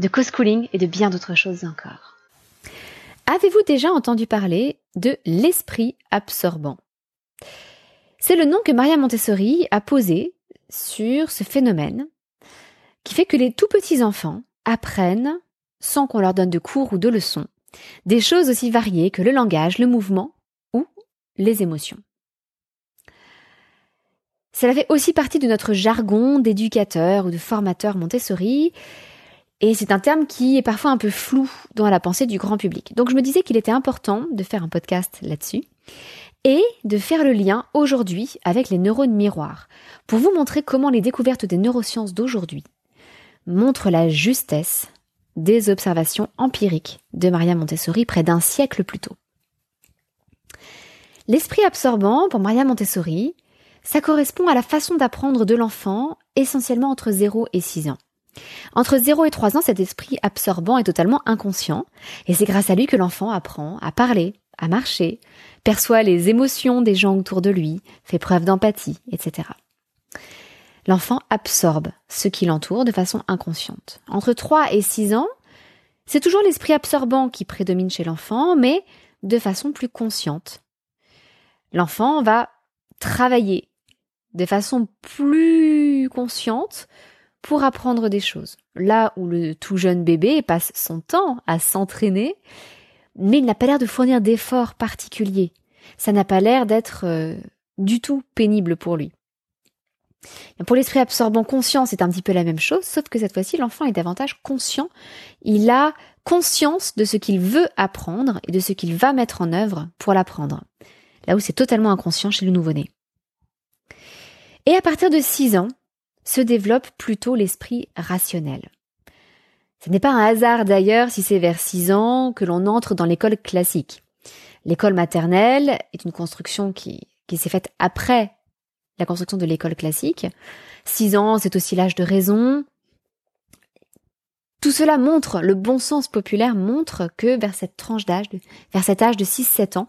de co-schooling et de bien d'autres choses encore. Avez-vous déjà entendu parler de l'esprit absorbant? C'est le nom que Maria Montessori a posé sur ce phénomène qui fait que les tout petits enfants apprennent, sans qu'on leur donne de cours ou de leçons, des choses aussi variées que le langage, le mouvement ou les émotions. Cela fait aussi partie de notre jargon d'éducateur ou de formateur Montessori, et c'est un terme qui est parfois un peu flou dans la pensée du grand public. Donc je me disais qu'il était important de faire un podcast là-dessus et de faire le lien aujourd'hui avec les neurones miroirs pour vous montrer comment les découvertes des neurosciences d'aujourd'hui montrent la justesse des observations empiriques de Maria Montessori près d'un siècle plus tôt. L'esprit absorbant pour Maria Montessori, ça correspond à la façon d'apprendre de l'enfant essentiellement entre 0 et 6 ans. Entre 0 et 3 ans, cet esprit absorbant est totalement inconscient, et c'est grâce à lui que l'enfant apprend à parler, à marcher, perçoit les émotions des gens autour de lui, fait preuve d'empathie, etc. L'enfant absorbe ce qui l'entoure de façon inconsciente. Entre 3 et 6 ans, c'est toujours l'esprit absorbant qui prédomine chez l'enfant, mais de façon plus consciente. L'enfant va travailler de façon plus consciente pour apprendre des choses. Là où le tout jeune bébé passe son temps à s'entraîner, mais il n'a pas l'air de fournir d'efforts particuliers. Ça n'a pas l'air d'être euh, du tout pénible pour lui. Pour l'esprit absorbant conscient, c'est un petit peu la même chose, sauf que cette fois-ci, l'enfant est davantage conscient. Il a conscience de ce qu'il veut apprendre et de ce qu'il va mettre en œuvre pour l'apprendre. Là où c'est totalement inconscient chez le nouveau-né. Et à partir de 6 ans, se développe plutôt l'esprit rationnel. Ce n'est pas un hasard d'ailleurs si c'est vers 6 ans que l'on entre dans l'école classique. L'école maternelle est une construction qui, qui s'est faite après la construction de l'école classique. 6 ans, c'est aussi l'âge de raison. Tout cela montre, le bon sens populaire montre que vers cette tranche d'âge, vers cet âge de 6-7 ans,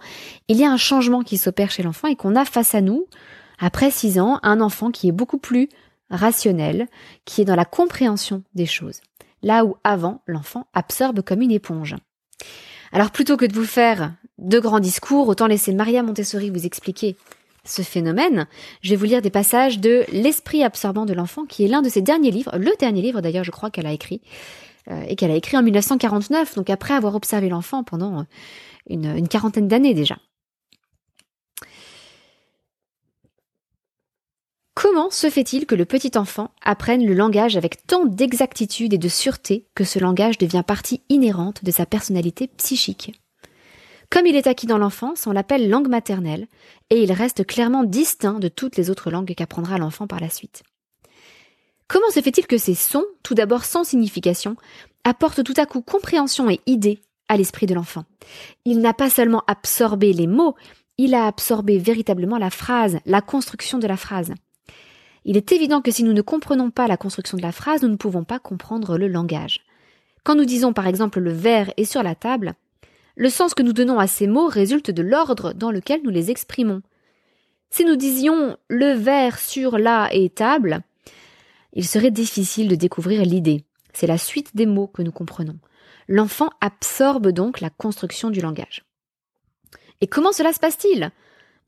il y a un changement qui s'opère chez l'enfant et qu'on a face à nous, après 6 ans, un enfant qui est beaucoup plus rationnel, qui est dans la compréhension des choses. Là où avant, l'enfant absorbe comme une éponge. Alors plutôt que de vous faire de grands discours, autant laisser Maria Montessori vous expliquer ce phénomène, je vais vous lire des passages de L'esprit absorbant de l'enfant, qui est l'un de ses derniers livres, le dernier livre d'ailleurs je crois qu'elle a écrit, euh, et qu'elle a écrit en 1949, donc après avoir observé l'enfant pendant une quarantaine d'années déjà. Comment se fait-il que le petit enfant apprenne le langage avec tant d'exactitude et de sûreté que ce langage devient partie inhérente de sa personnalité psychique? Comme il est acquis dans l'enfance, on l'appelle langue maternelle, et il reste clairement distinct de toutes les autres langues qu'apprendra l'enfant par la suite. Comment se fait-il que ces sons, tout d'abord sans signification, apportent tout à coup compréhension et idée à l'esprit de l'enfant? Il n'a pas seulement absorbé les mots, il a absorbé véritablement la phrase, la construction de la phrase. Il est évident que si nous ne comprenons pas la construction de la phrase, nous ne pouvons pas comprendre le langage. Quand nous disons par exemple le verre est sur la table, le sens que nous donnons à ces mots résulte de l'ordre dans lequel nous les exprimons. Si nous disions le verre sur la et table, il serait difficile de découvrir l'idée. C'est la suite des mots que nous comprenons. L'enfant absorbe donc la construction du langage. Et comment cela se passe-t-il?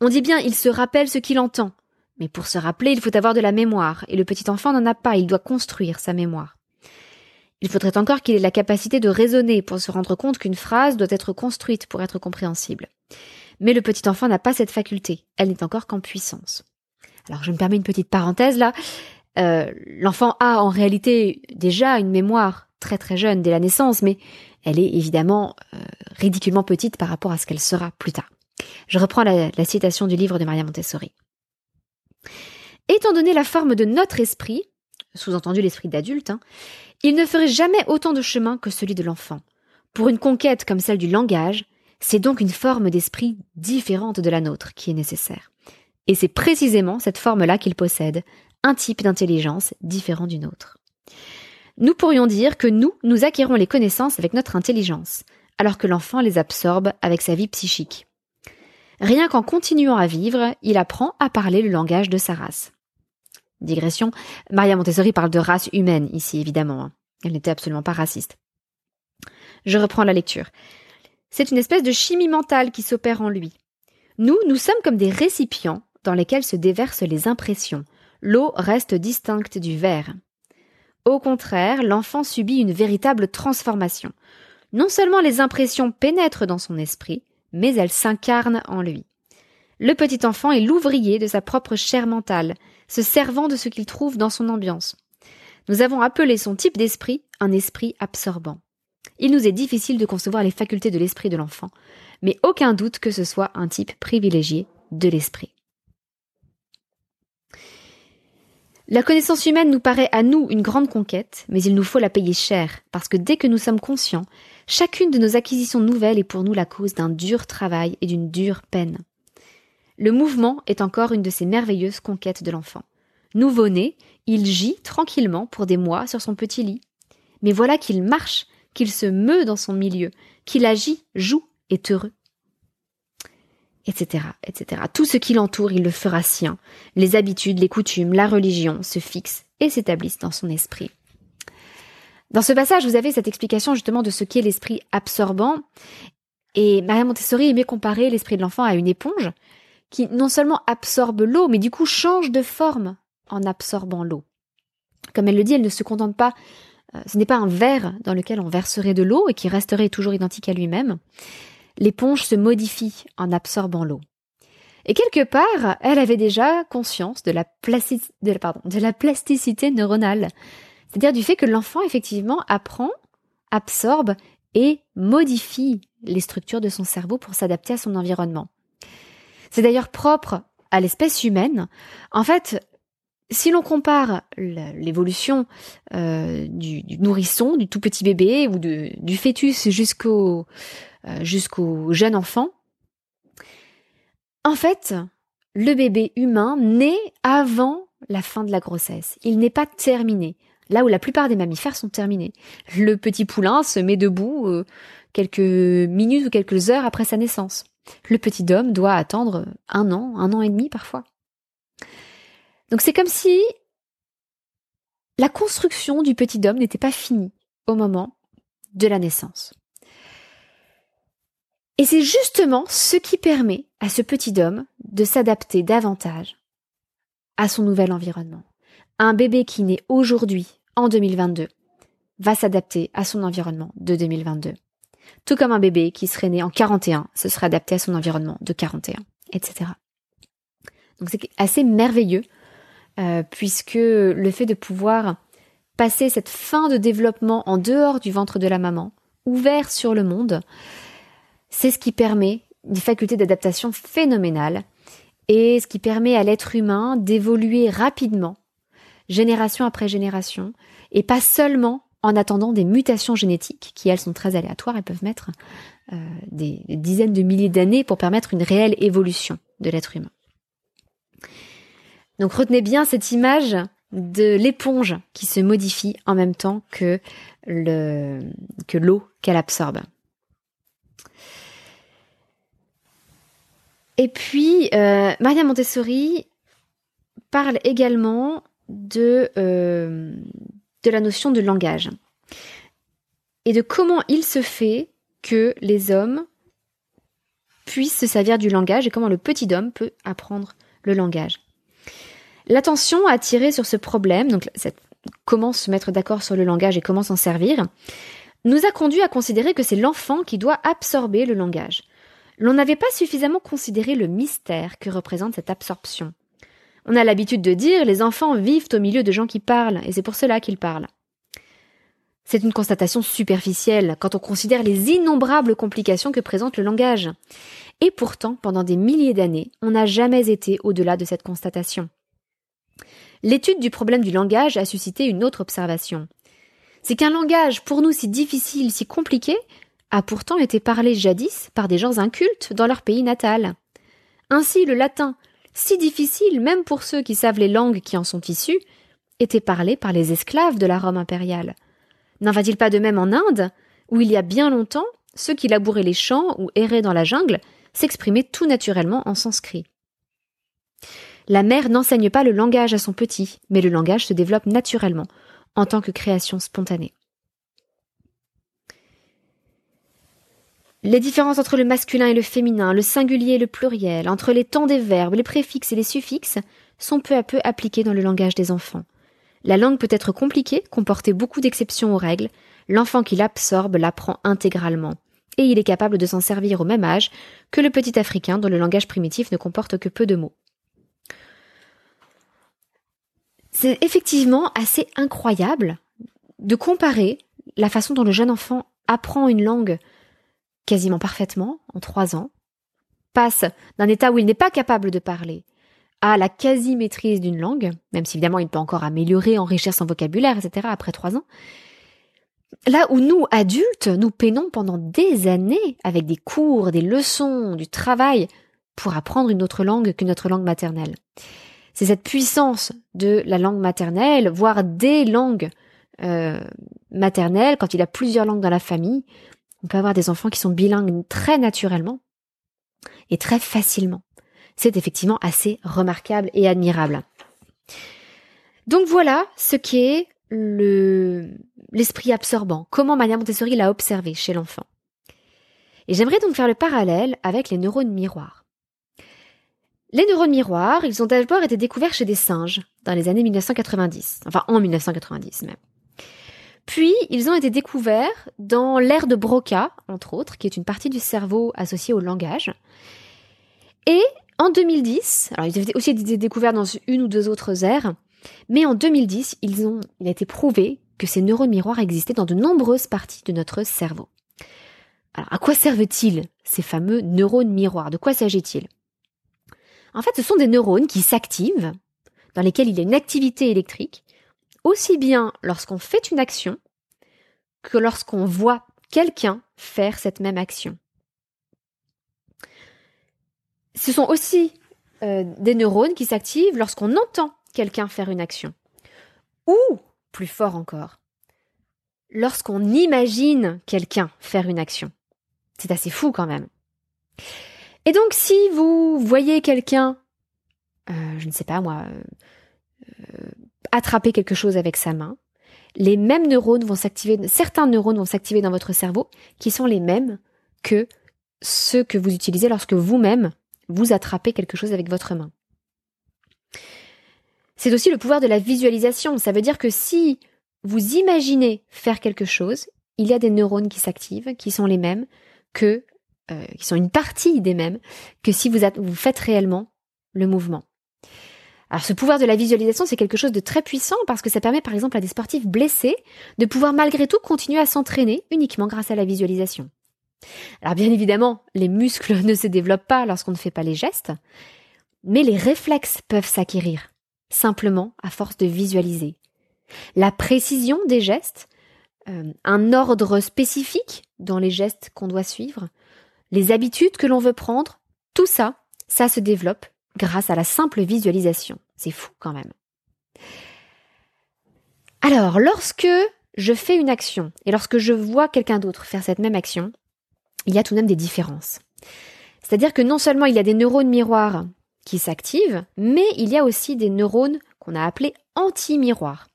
On dit bien il se rappelle ce qu'il entend. Mais pour se rappeler, il faut avoir de la mémoire, et le petit enfant n'en a pas, il doit construire sa mémoire. Il faudrait encore qu'il ait la capacité de raisonner pour se rendre compte qu'une phrase doit être construite pour être compréhensible. Mais le petit enfant n'a pas cette faculté, elle n'est encore qu'en puissance. Alors je me permets une petite parenthèse là. Euh, l'enfant a en réalité déjà une mémoire très très jeune dès la naissance, mais elle est évidemment euh, ridiculement petite par rapport à ce qu'elle sera plus tard. Je reprends la, la citation du livre de Maria Montessori. Étant donné la forme de notre esprit, sous-entendu l'esprit d'adulte, hein, il ne ferait jamais autant de chemin que celui de l'enfant. Pour une conquête comme celle du langage, c'est donc une forme d'esprit différente de la nôtre qui est nécessaire. Et c'est précisément cette forme-là qu'il possède, un type d'intelligence différent d'une autre. Nous pourrions dire que nous, nous acquérons les connaissances avec notre intelligence, alors que l'enfant les absorbe avec sa vie psychique. Rien qu'en continuant à vivre, il apprend à parler le langage de sa race. Digression, Maria Montessori parle de race humaine ici, évidemment. Hein. Elle n'était absolument pas raciste. Je reprends la lecture. C'est une espèce de chimie mentale qui s'opère en lui. Nous, nous sommes comme des récipients dans lesquels se déversent les impressions. L'eau reste distincte du verre. Au contraire, l'enfant subit une véritable transformation. Non seulement les impressions pénètrent dans son esprit, mais elles s'incarnent en lui. Le petit enfant est l'ouvrier de sa propre chair mentale, se servant de ce qu'il trouve dans son ambiance. Nous avons appelé son type d'esprit un esprit absorbant. Il nous est difficile de concevoir les facultés de l'esprit de l'enfant, mais aucun doute que ce soit un type privilégié de l'esprit. La connaissance humaine nous paraît à nous une grande conquête, mais il nous faut la payer cher, parce que dès que nous sommes conscients, chacune de nos acquisitions nouvelles est pour nous la cause d'un dur travail et d'une dure peine. Le mouvement est encore une de ces merveilleuses conquêtes de l'enfant. Nouveau-né, il gît tranquillement pour des mois sur son petit lit. Mais voilà qu'il marche, qu'il se meut dans son milieu, qu'il agit, joue, est heureux etc., etc. Tout ce qui l'entoure, il le fera sien. Les habitudes, les coutumes, la religion se fixent et s'établissent dans son esprit. Dans ce passage, vous avez cette explication justement de ce qu'est l'esprit absorbant. Et Maria Montessori aimait comparer l'esprit de l'enfant à une éponge qui non seulement absorbe l'eau, mais du coup change de forme en absorbant l'eau. Comme elle le dit, elle ne se contente pas, euh, ce n'est pas un verre dans lequel on verserait de l'eau et qui resterait toujours identique à lui-même l'éponge se modifie en absorbant l'eau. Et quelque part, elle avait déjà conscience de la, de la plasticité neuronale, c'est-à-dire du fait que l'enfant effectivement apprend, absorbe et modifie les structures de son cerveau pour s'adapter à son environnement. C'est d'ailleurs propre à l'espèce humaine. En fait, si l'on compare l'évolution euh, du, nourrisson, du tout petit bébé ou du fœtus euh, jusqu'au jeune enfant, en fait, le bébé humain naît avant la fin de la grossesse. Il n'est pas terminé. Là où la plupart des mammifères sont terminés. Le petit poulain se met debout euh, quelques minutes ou quelques heures après sa naissance. Le petit homme doit attendre un an, un an et demi parfois. Donc c'est comme si la construction du petit homme n'était pas finie au moment de la naissance. Et c'est justement ce qui permet à ce petit homme de s'adapter davantage à son nouvel environnement. Un bébé qui naît aujourd'hui, en 2022, va s'adapter à son environnement de 2022. Tout comme un bébé qui serait né en 41 se serait adapté à son environnement de 41, etc. Donc c'est assez merveilleux, euh, puisque le fait de pouvoir passer cette fin de développement en dehors du ventre de la maman, ouvert sur le monde, c'est ce qui permet des facultés d'adaptation phénoménales et ce qui permet à l'être humain d'évoluer rapidement, génération après génération, et pas seulement en attendant des mutations génétiques qui, elles, sont très aléatoires et peuvent mettre euh, des, dizaines de milliers d'années pour permettre une réelle évolution de l'être humain. Donc retenez bien cette image de l'éponge qui se modifie en même temps que le que l'eau qu'elle absorbe. Et puis, euh, Maria Montessori parle également de, euh, de la notion de langage et de comment il se fait que les hommes puissent se servir du langage et comment le petit homme peut apprendre le langage. L'attention attirée sur ce problème, donc comment se mettre d'accord sur le langage et comment s'en servir, nous a conduit à considérer que c'est l'enfant qui doit absorber le langage l'on n'avait pas suffisamment considéré le mystère que représente cette absorption. On a l'habitude de dire les enfants vivent au milieu de gens qui parlent, et c'est pour cela qu'ils parlent. C'est une constatation superficielle quand on considère les innombrables complications que présente le langage. Et pourtant, pendant des milliers d'années, on n'a jamais été au-delà de cette constatation. L'étude du problème du langage a suscité une autre observation. C'est qu'un langage pour nous si difficile, si compliqué, a pourtant été parlé jadis par des gens incultes dans leur pays natal. Ainsi, le latin, si difficile même pour ceux qui savent les langues qui en sont issues, était parlé par les esclaves de la Rome impériale. N'en va-t-il pas de même en Inde, où il y a bien longtemps, ceux qui labouraient les champs ou erraient dans la jungle s'exprimaient tout naturellement en sanskrit. La mère n'enseigne pas le langage à son petit, mais le langage se développe naturellement, en tant que création spontanée. Les différences entre le masculin et le féminin, le singulier et le pluriel, entre les temps des verbes, les préfixes et les suffixes, sont peu à peu appliqués dans le langage des enfants. La langue peut être compliquée, comporter beaucoup d'exceptions aux règles. L'enfant qui l'absorbe l'apprend intégralement. Et il est capable de s'en servir au même âge que le petit africain dont le langage primitif ne comporte que peu de mots. C'est effectivement assez incroyable de comparer la façon dont le jeune enfant apprend une langue quasiment parfaitement en trois ans, passe d'un état où il n'est pas capable de parler à la quasi-maîtrise d'une langue, même si évidemment il peut encore améliorer, enrichir son vocabulaire, etc. après trois ans. Là où nous, adultes, nous peinons pendant des années avec des cours, des leçons, du travail pour apprendre une autre langue que notre langue maternelle. C'est cette puissance de la langue maternelle, voire des langues euh, maternelles, quand il a plusieurs langues dans la famille, on peut avoir des enfants qui sont bilingues très naturellement et très facilement c'est effectivement assez remarquable et admirable. Donc voilà ce qui est le, l'esprit absorbant, comment Maria Montessori l'a observé chez l'enfant. Et j'aimerais donc faire le parallèle avec les neurones miroirs. Les neurones miroirs, ils ont d'abord été découverts chez des singes dans les années 1990, enfin en 1990 même. Puis, ils ont été découverts dans l'aire de Broca, entre autres, qui est une partie du cerveau associée au langage. Et en 2010, alors ils avaient aussi été découverts dans une ou deux autres aires, mais en 2010, ils ont, il a été prouvé que ces neurones miroirs existaient dans de nombreuses parties de notre cerveau. Alors, à quoi servent-ils ces fameux neurones miroirs? De quoi s'agit-il? En fait, ce sont des neurones qui s'activent, dans lesquels il y a une activité électrique, aussi bien lorsqu'on fait une action que lorsqu'on voit quelqu'un faire cette même action ce sont aussi euh, des neurones qui s'activent lorsqu'on entend quelqu'un faire une action. Ou, plus fort encore, lorsqu'on imagine quelqu'un faire une action. C'est assez fou quand même. Et donc si vous voyez quelqu'un, euh, je ne sais pas moi, euh, attraper quelque chose avec sa main, les mêmes neurones vont s'activer, certains neurones vont s'activer dans votre cerveau qui sont les mêmes que ceux que vous utilisez lorsque vous-même vous attrapez quelque chose avec votre main. C'est aussi le pouvoir de la visualisation. Ça veut dire que si vous imaginez faire quelque chose, il y a des neurones qui s'activent, qui sont les mêmes que, euh, qui sont une partie des mêmes que si vous, vous faites réellement le mouvement. Alors ce pouvoir de la visualisation, c'est quelque chose de très puissant parce que ça permet par exemple à des sportifs blessés de pouvoir malgré tout continuer à s'entraîner uniquement grâce à la visualisation. Alors bien évidemment, les muscles ne se développent pas lorsqu'on ne fait pas les gestes, mais les réflexes peuvent s'acquérir, simplement à force de visualiser. La précision des gestes, euh, un ordre spécifique dans les gestes qu'on doit suivre, les habitudes que l'on veut prendre, tout ça, ça se développe grâce à la simple visualisation. C'est fou quand même. Alors, lorsque je fais une action et lorsque je vois quelqu'un d'autre faire cette même action, il y a tout de même des différences. C'est-à-dire que non seulement il y a des neurones miroirs qui s'activent, mais il y a aussi des neurones qu'on a appelés anti-miroirs.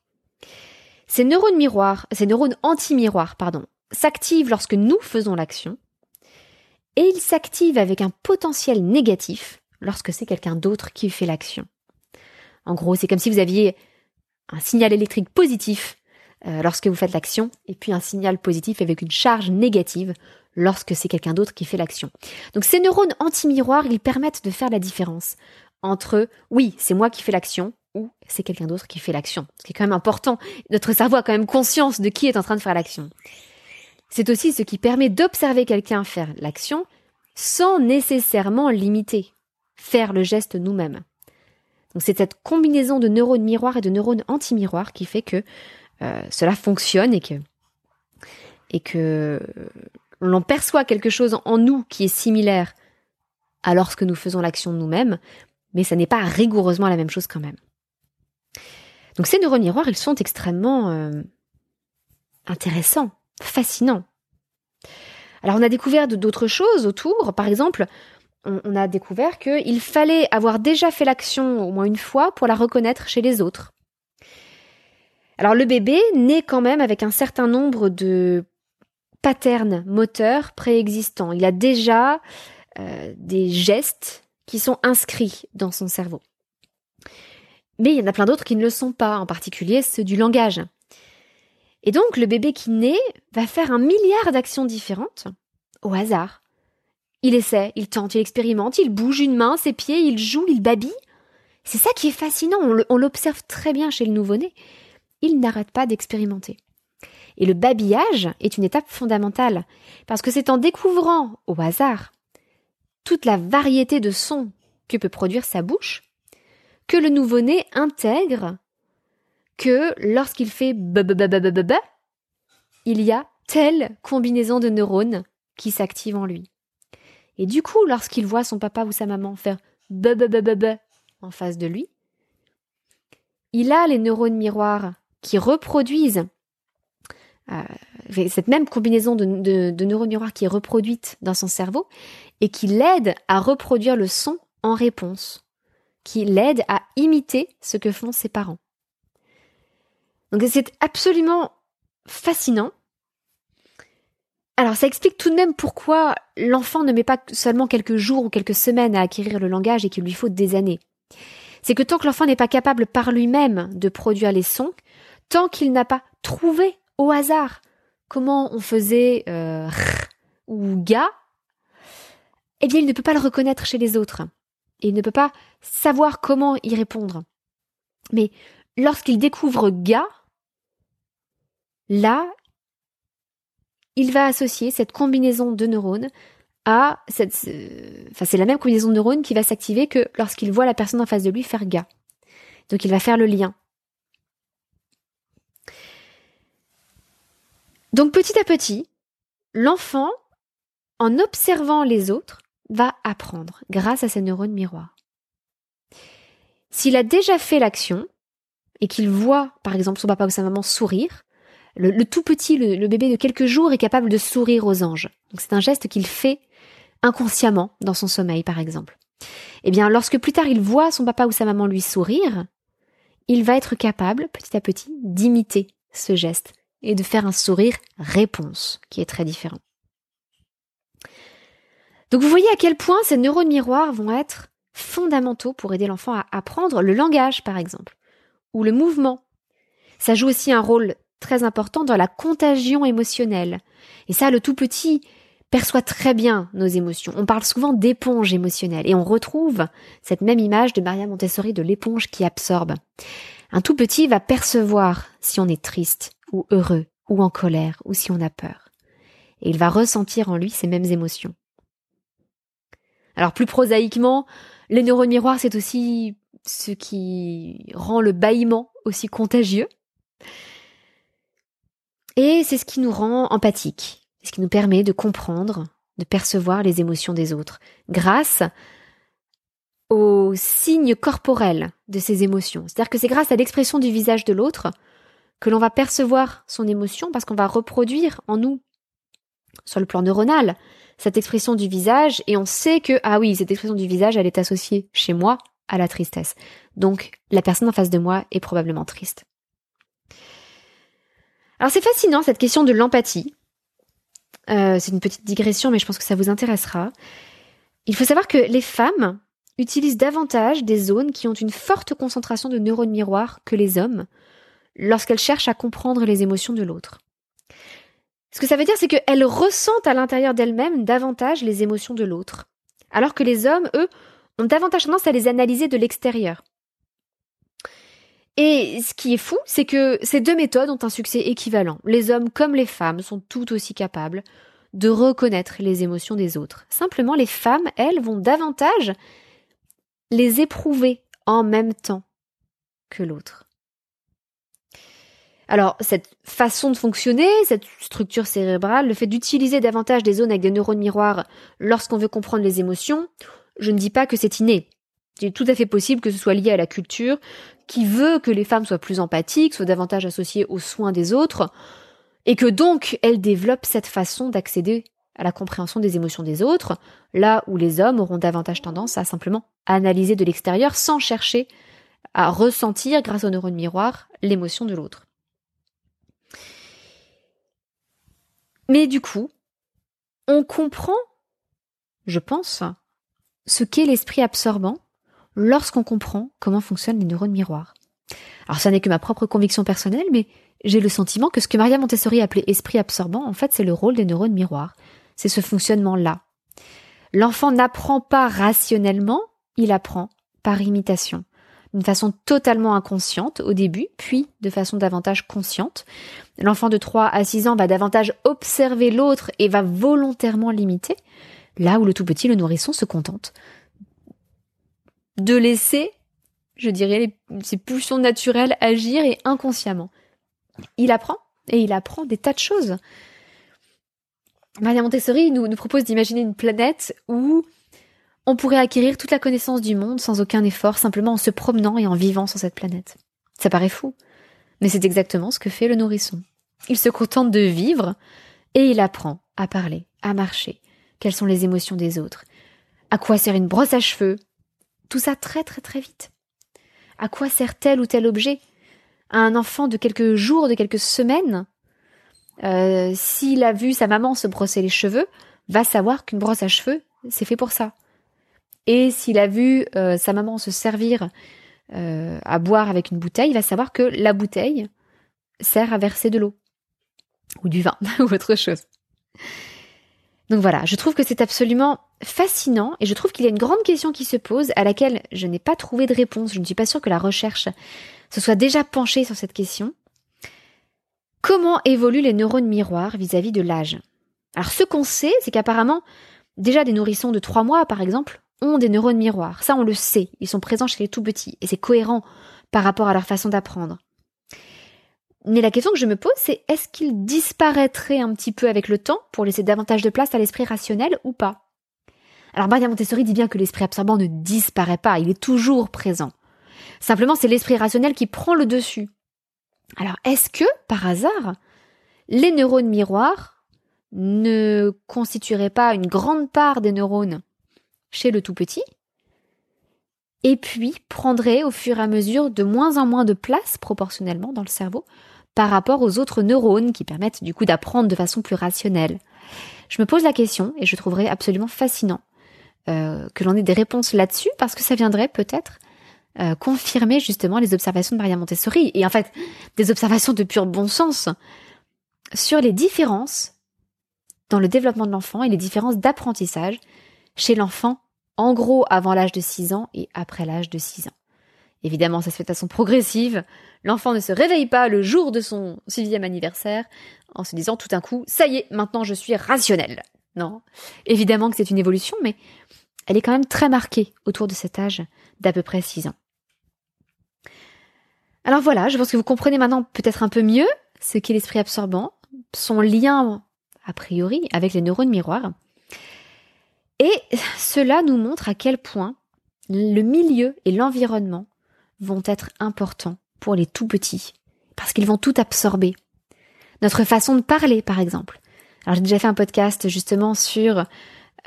Ces neurones miroirs, ces neurones anti-miroirs, pardon, s'activent lorsque nous faisons l'action, et ils s'activent avec un potentiel négatif lorsque c'est quelqu'un d'autre qui fait l'action. En gros, c'est comme si vous aviez un signal électrique positif euh, lorsque vous faites l'action, et puis un signal positif avec une charge négative lorsque c'est quelqu'un d'autre qui fait l'action. Donc ces neurones anti-miroirs, ils permettent de faire la différence entre oui, c'est moi qui fais l'action ou c'est quelqu'un d'autre qui fait l'action. Ce qui est quand même important. Notre cerveau a quand même conscience de qui est en train de faire l'action. C'est aussi ce qui permet d'observer quelqu'un faire l'action sans nécessairement l'imiter, faire le geste nous-mêmes. Donc c'est cette combinaison de neurones miroirs et de neurones anti-miroirs qui fait que euh, cela fonctionne et que et que on en perçoit quelque chose en nous qui est similaire à lorsque nous faisons l'action nous-mêmes, mais ça n'est pas rigoureusement la même chose quand même. Donc ces neurones miroirs, ils sont extrêmement euh, intéressants, fascinants. Alors on a découvert d'autres choses autour. Par exemple, on, a découvert qu'il fallait avoir déjà fait l'action au moins une fois pour la reconnaître chez les autres. Alors le bébé naît quand même avec un certain nombre de patterns moteurs préexistants. Il a déjà euh, des gestes qui sont inscrits dans son cerveau. Mais il y en a plein d'autres qui ne le sont pas, en particulier ceux du langage. Et donc le bébé qui naît va faire un milliard d'actions différentes au hasard. Il essaie, il tente, il expérimente, il bouge une main, ses pieds, il joue, il babille. C'est ça qui est fascinant, on l'observe très bien chez le nouveau-né il n'arrête pas d'expérimenter. Et le babillage est une étape fondamentale, parce que c'est en découvrant, au hasard, toute la variété de sons que peut produire sa bouche, que le nouveau-né intègre que lorsqu'il fait il y a telle combinaison de neurones qui s'active en lui. Et du coup, lorsqu'il voit son papa ou sa maman faire b en face de lui, il a les neurones miroirs qui reproduisent euh, cette même combinaison de, de, neurones miroirs qui est reproduite dans son cerveau et qui l'aide à reproduire le son en réponse, qui l'aide à imiter ce que font ses parents. Donc c'est absolument fascinant. Alors ça explique tout de même pourquoi l'enfant ne met pas seulement quelques jours ou quelques semaines à acquérir le langage et qu'il lui faut des années. C'est que tant que l'enfant n'est pas capable par lui-même de produire les sons, tant qu'il n'a pas trouvé au hasard comment on faisait euh, ou ga, eh bien il ne peut pas le reconnaître chez les autres. Et il ne peut pas savoir comment y répondre. Mais lorsqu'il découvre ga, là, il va associer cette combinaison de neurones à cette, enfin c'est la même combinaison de neurones qui va s'activer que lorsqu'il voit la personne en face de lui faire ga. Donc il va faire le lien. Donc petit à petit, l'enfant, en observant les autres, va apprendre grâce à ses neurones miroirs. S'il a déjà fait l'action et qu'il voit, par exemple, son papa ou sa maman sourire, le, tout petit, le, bébé de quelques jours est capable de sourire aux anges. Donc c'est un geste qu'il fait inconsciemment dans son sommeil, par exemple. Eh bien, lorsque plus tard il voit son papa ou sa maman lui sourire, il va être capable, petit à petit, d'imiter ce geste et de faire un sourire réponse, qui est très différent. Donc vous voyez à quel point ces neurones miroirs vont être fondamentaux pour aider l'enfant à apprendre le langage, par exemple, ou le mouvement. Ça joue aussi un rôle très important dans la contagion émotionnelle. Et ça, le tout petit perçoit très bien nos émotions. On parle souvent d'éponge émotionnelle et on retrouve cette même image de Maria Montessori de l'éponge qui absorbe. Un tout petit va percevoir si on est triste, ou heureux, ou en colère, ou si on a peur. Et il va ressentir en lui ces mêmes émotions. Alors plus prosaïquement, les neurones miroirs, c'est aussi ce qui rend le bâillement aussi contagieux. Et c'est ce qui nous rend empathiques, ce qui nous permet de comprendre, de percevoir les émotions des autres, grâce aux signes corporels de ces émotions. C'est-à-dire que c'est grâce à l'expression du visage de l'autre que l'on va percevoir son émotion parce qu'on va reproduire en nous, sur le plan neuronal, cette expression du visage et on sait que, ah oui, cette expression du visage, elle est associée chez moi à la tristesse. Donc, la personne en face de moi est probablement triste. Alors c'est fascinant cette question de l'empathie. Euh, c'est une petite digression, mais je pense que ça vous intéressera. Il faut savoir que les femmes utilisent davantage des zones qui ont une forte concentration de neurones miroirs que les hommes, lorsqu'elles cherchent à comprendre les émotions de l'autre. Ce que ça veut dire, c'est qu'elles ressentent à l'intérieur d'elles-mêmes davantage les émotions de l'autre, alors que les hommes, eux, ont davantage tendance à les analyser de l'extérieur. Et ce qui est fou, c'est que ces deux méthodes ont un succès équivalent. Les hommes comme les femmes sont tout aussi capables de reconnaître les émotions des autres. Simplement, les femmes, elles, vont davantage les éprouver en même temps que l'autre. Alors, cette façon de fonctionner, cette structure cérébrale, le fait d'utiliser davantage des zones avec des neurones miroirs lorsqu'on veut comprendre les émotions, je ne dis pas que c'est inné. C'est tout à fait possible que ce soit lié à la culture, qui veut que les femmes soient plus empathiques, soient davantage associées aux soins des autres, et que donc elles développent cette façon d'accéder à la compréhension des émotions des autres, là où les hommes auront davantage tendance à simplement analyser de l'extérieur sans chercher à ressentir, grâce aux neurones miroirs, l'émotion de l'autre. Mais du coup, on comprend, je pense, ce qu'est l'esprit absorbant lorsqu'on comprend comment fonctionnent les neurones miroirs. Alors ça n'est que ma propre conviction personnelle, mais j'ai le sentiment que ce que Maria Montessori appelait esprit absorbant, en fait, c'est le rôle des neurones miroirs. C'est ce fonctionnement-là. L'enfant n'apprend pas rationnellement, il apprend par imitation, d'une façon totalement inconsciente au début, puis de façon davantage consciente. L'enfant de 3 à 6 ans va davantage observer l'autre et va volontairement l'imiter, là où le tout petit, le nourrisson, se contente de laisser, je dirais, ses pulsions naturelles agir et inconsciemment. Il apprend, et il apprend des tas de choses. Maria Montessori nous, nous propose d'imaginer une planète où on pourrait acquérir toute la connaissance du monde sans aucun effort, simplement en se promenant et en vivant sur cette planète. Ça paraît fou, mais c'est exactement ce que fait le nourrisson. Il se contente de vivre et il apprend à parler, à marcher, quelles sont les émotions des autres, à quoi sert une brosse à cheveux, tout ça très très très vite. À quoi sert tel ou tel objet À un enfant de quelques jours, de quelques semaines, euh, s'il a vu sa maman se brosser les cheveux, va savoir qu'une brosse à cheveux, c'est fait pour ça. Et s'il a vu euh, sa maman se servir euh, à boire avec une bouteille, il va savoir que la bouteille sert à verser de l'eau ou du vin ou autre chose. Donc voilà, je trouve que c'est absolument fascinant et je trouve qu'il y a une grande question qui se pose à laquelle je n'ai pas trouvé de réponse. Je ne suis pas sûre que la recherche se soit déjà penchée sur cette question. Comment évoluent les neurones miroirs vis-à-vis de l'âge? Alors ce qu'on sait, c'est qu'apparemment, déjà des nourrissons de 3 mois par exemple, ont des neurones miroirs. Ça on le sait, ils sont présents chez les tout petits et c'est cohérent par rapport à leur façon d'apprendre. Mais la question que je me pose, c'est est-ce qu'il disparaîtrait un petit peu avec le temps pour laisser davantage de place à l'esprit rationnel ou pas? Alors Maria Montessori dit bien que l'esprit absorbant ne disparaît pas, il est toujours présent. Simplement, c'est l'esprit rationnel qui prend le dessus. Alors, est-ce que, par hasard, les neurones miroirs ne constitueraient pas une grande part des neurones chez le tout petit et puis prendraient au fur et à mesure de moins en moins de place proportionnellement dans le cerveau par rapport aux autres neurones qui permettent du coup d'apprendre de façon plus rationnelle. Je me pose la question et je trouverais absolument fascinant euh, que l'on ait des réponses là-dessus parce que ça viendrait peut-être euh, confirmer justement les observations de Maria Montessori et en fait des observations de pur bon sens sur les différences dans le développement de l'enfant et les différences d'apprentissage chez l'enfant en gros avant l'âge de 6 ans et après l'âge de 6 ans. Évidemment, ça se fait de façon progressive. L'enfant ne se réveille pas le jour de son sixième anniversaire en se disant tout d'un coup, ça y est, maintenant je suis rationnel. Non. Évidemment que c'est une évolution, mais elle est quand même très marquée autour de cet âge d'à peu près 6 ans. Alors voilà, je pense que vous comprenez maintenant peut-être un peu mieux ce qu'est l'esprit absorbant, son lien, a priori, avec les neurones miroirs. Et cela nous montre à quel point le milieu et l'environnement vont être importants pour les tout petits, parce qu'ils vont tout absorber. Notre façon de parler, par exemple. Alors j'ai déjà fait un podcast justement sur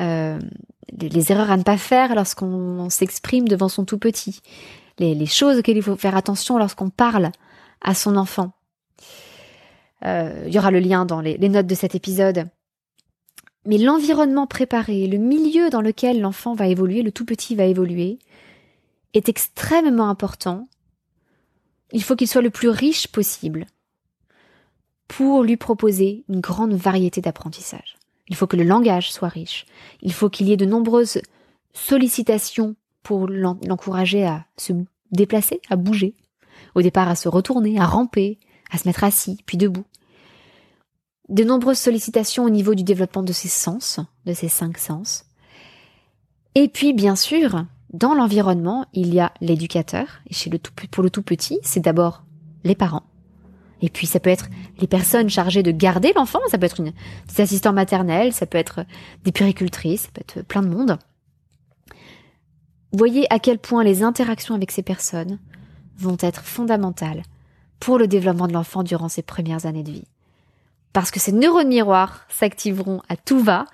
euh, les, erreurs à ne pas faire lorsqu'on s'exprime devant son tout petit, les, choses auxquelles il faut faire attention lorsqu'on parle à son enfant. Euh, il y aura le lien dans les notes de cet épisode. Mais l'environnement préparé, le milieu dans lequel l'enfant va évoluer, le tout petit va évoluer, est extrêmement important. Il faut qu'il soit le plus riche possible pour lui proposer une grande variété d'apprentissage. Il faut que le langage soit riche. Il faut qu'il y ait de nombreuses sollicitations pour l'encourager à se déplacer, à bouger. Au départ, à se retourner, à ramper, à se mettre assis, puis debout. De nombreuses sollicitations au niveau du développement de ses sens, de ses cinq sens. Et puis, bien sûr, dans l'environnement, il y a l'éducateur, et chez le tout, pour le tout petit, c'est d'abord les parents. Et puis ça peut être les personnes chargées de garder l'enfant, ça peut être une, des assistants maternels, ça peut être des puricultrices, ça peut être plein de monde. Voyez à quel point les interactions avec ces personnes vont être fondamentales pour le développement de l'enfant durant ses premières années de vie. Parce que ces neurones miroirs s'activeront à tout va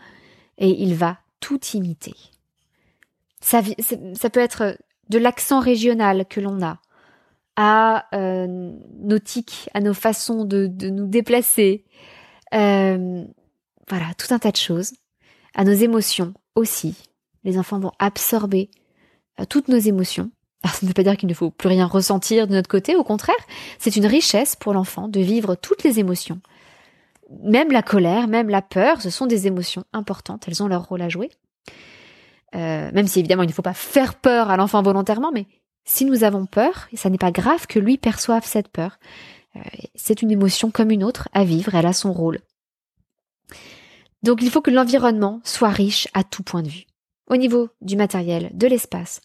et il va tout imiter. Ça, peut être de l'accent régional que l'on a, à euh, nos tics, à nos façons de, nous déplacer, euh, voilà, tout un tas de choses, à nos émotions aussi. Les enfants vont absorber euh, toutes nos émotions. Alors, ça ne veut pas dire qu'il ne faut plus rien ressentir de notre côté, au contraire, c'est une richesse pour l'enfant de vivre toutes les émotions. Même la colère, même la peur, ce sont des émotions importantes, elles ont leur rôle à jouer. Même si évidemment il ne faut pas faire peur à l'enfant volontairement, mais si nous avons peur, ça n'est pas grave que lui perçoive cette peur. Euh, c'est une émotion comme une autre à vivre, elle a son rôle. Donc il faut que l'environnement soit riche à tout point de vue. Au niveau du matériel, de l'espace,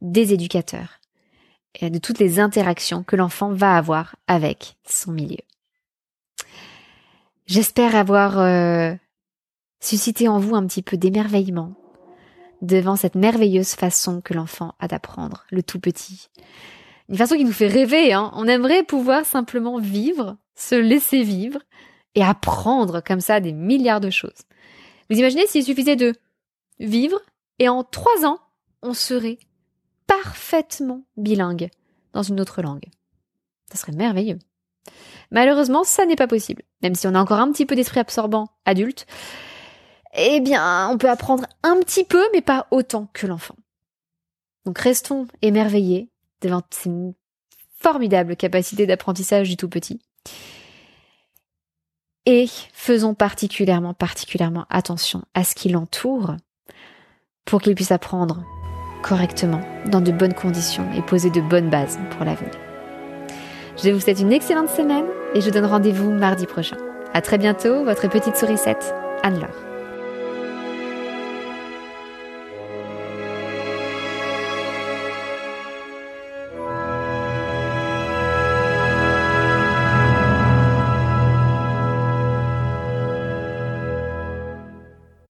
des éducateurs, et de toutes les interactions que l'enfant va avoir avec son milieu. J'espère avoir euh, suscité en vous un petit peu d'émerveillement, devant cette merveilleuse façon que l'enfant a d'apprendre, le tout petit. Une façon qui nous fait rêver, hein. On aimerait pouvoir simplement vivre, se laisser vivre et apprendre comme ça des milliards de choses. Vous imaginez s'il suffisait de vivre et en trois ans, on serait parfaitement bilingue dans une autre langue. Ça serait merveilleux. Malheureusement, ça n'est pas possible. Même si on a encore un petit peu d'esprit absorbant adulte, eh bien, on peut apprendre un petit peu, mais pas autant que l'enfant. Donc restons émerveillés devant ces formidables capacités d'apprentissage du tout petit. Et faisons particulièrement, particulièrement attention à ce qui l'entoure pour qu'il puisse apprendre correctement, dans de bonnes conditions et poser de bonnes bases pour l'avenir. Je vous souhaite une excellente semaine et je vous donne rendez-vous mardi prochain. À très bientôt, votre petite sourisette, Anne-Laure.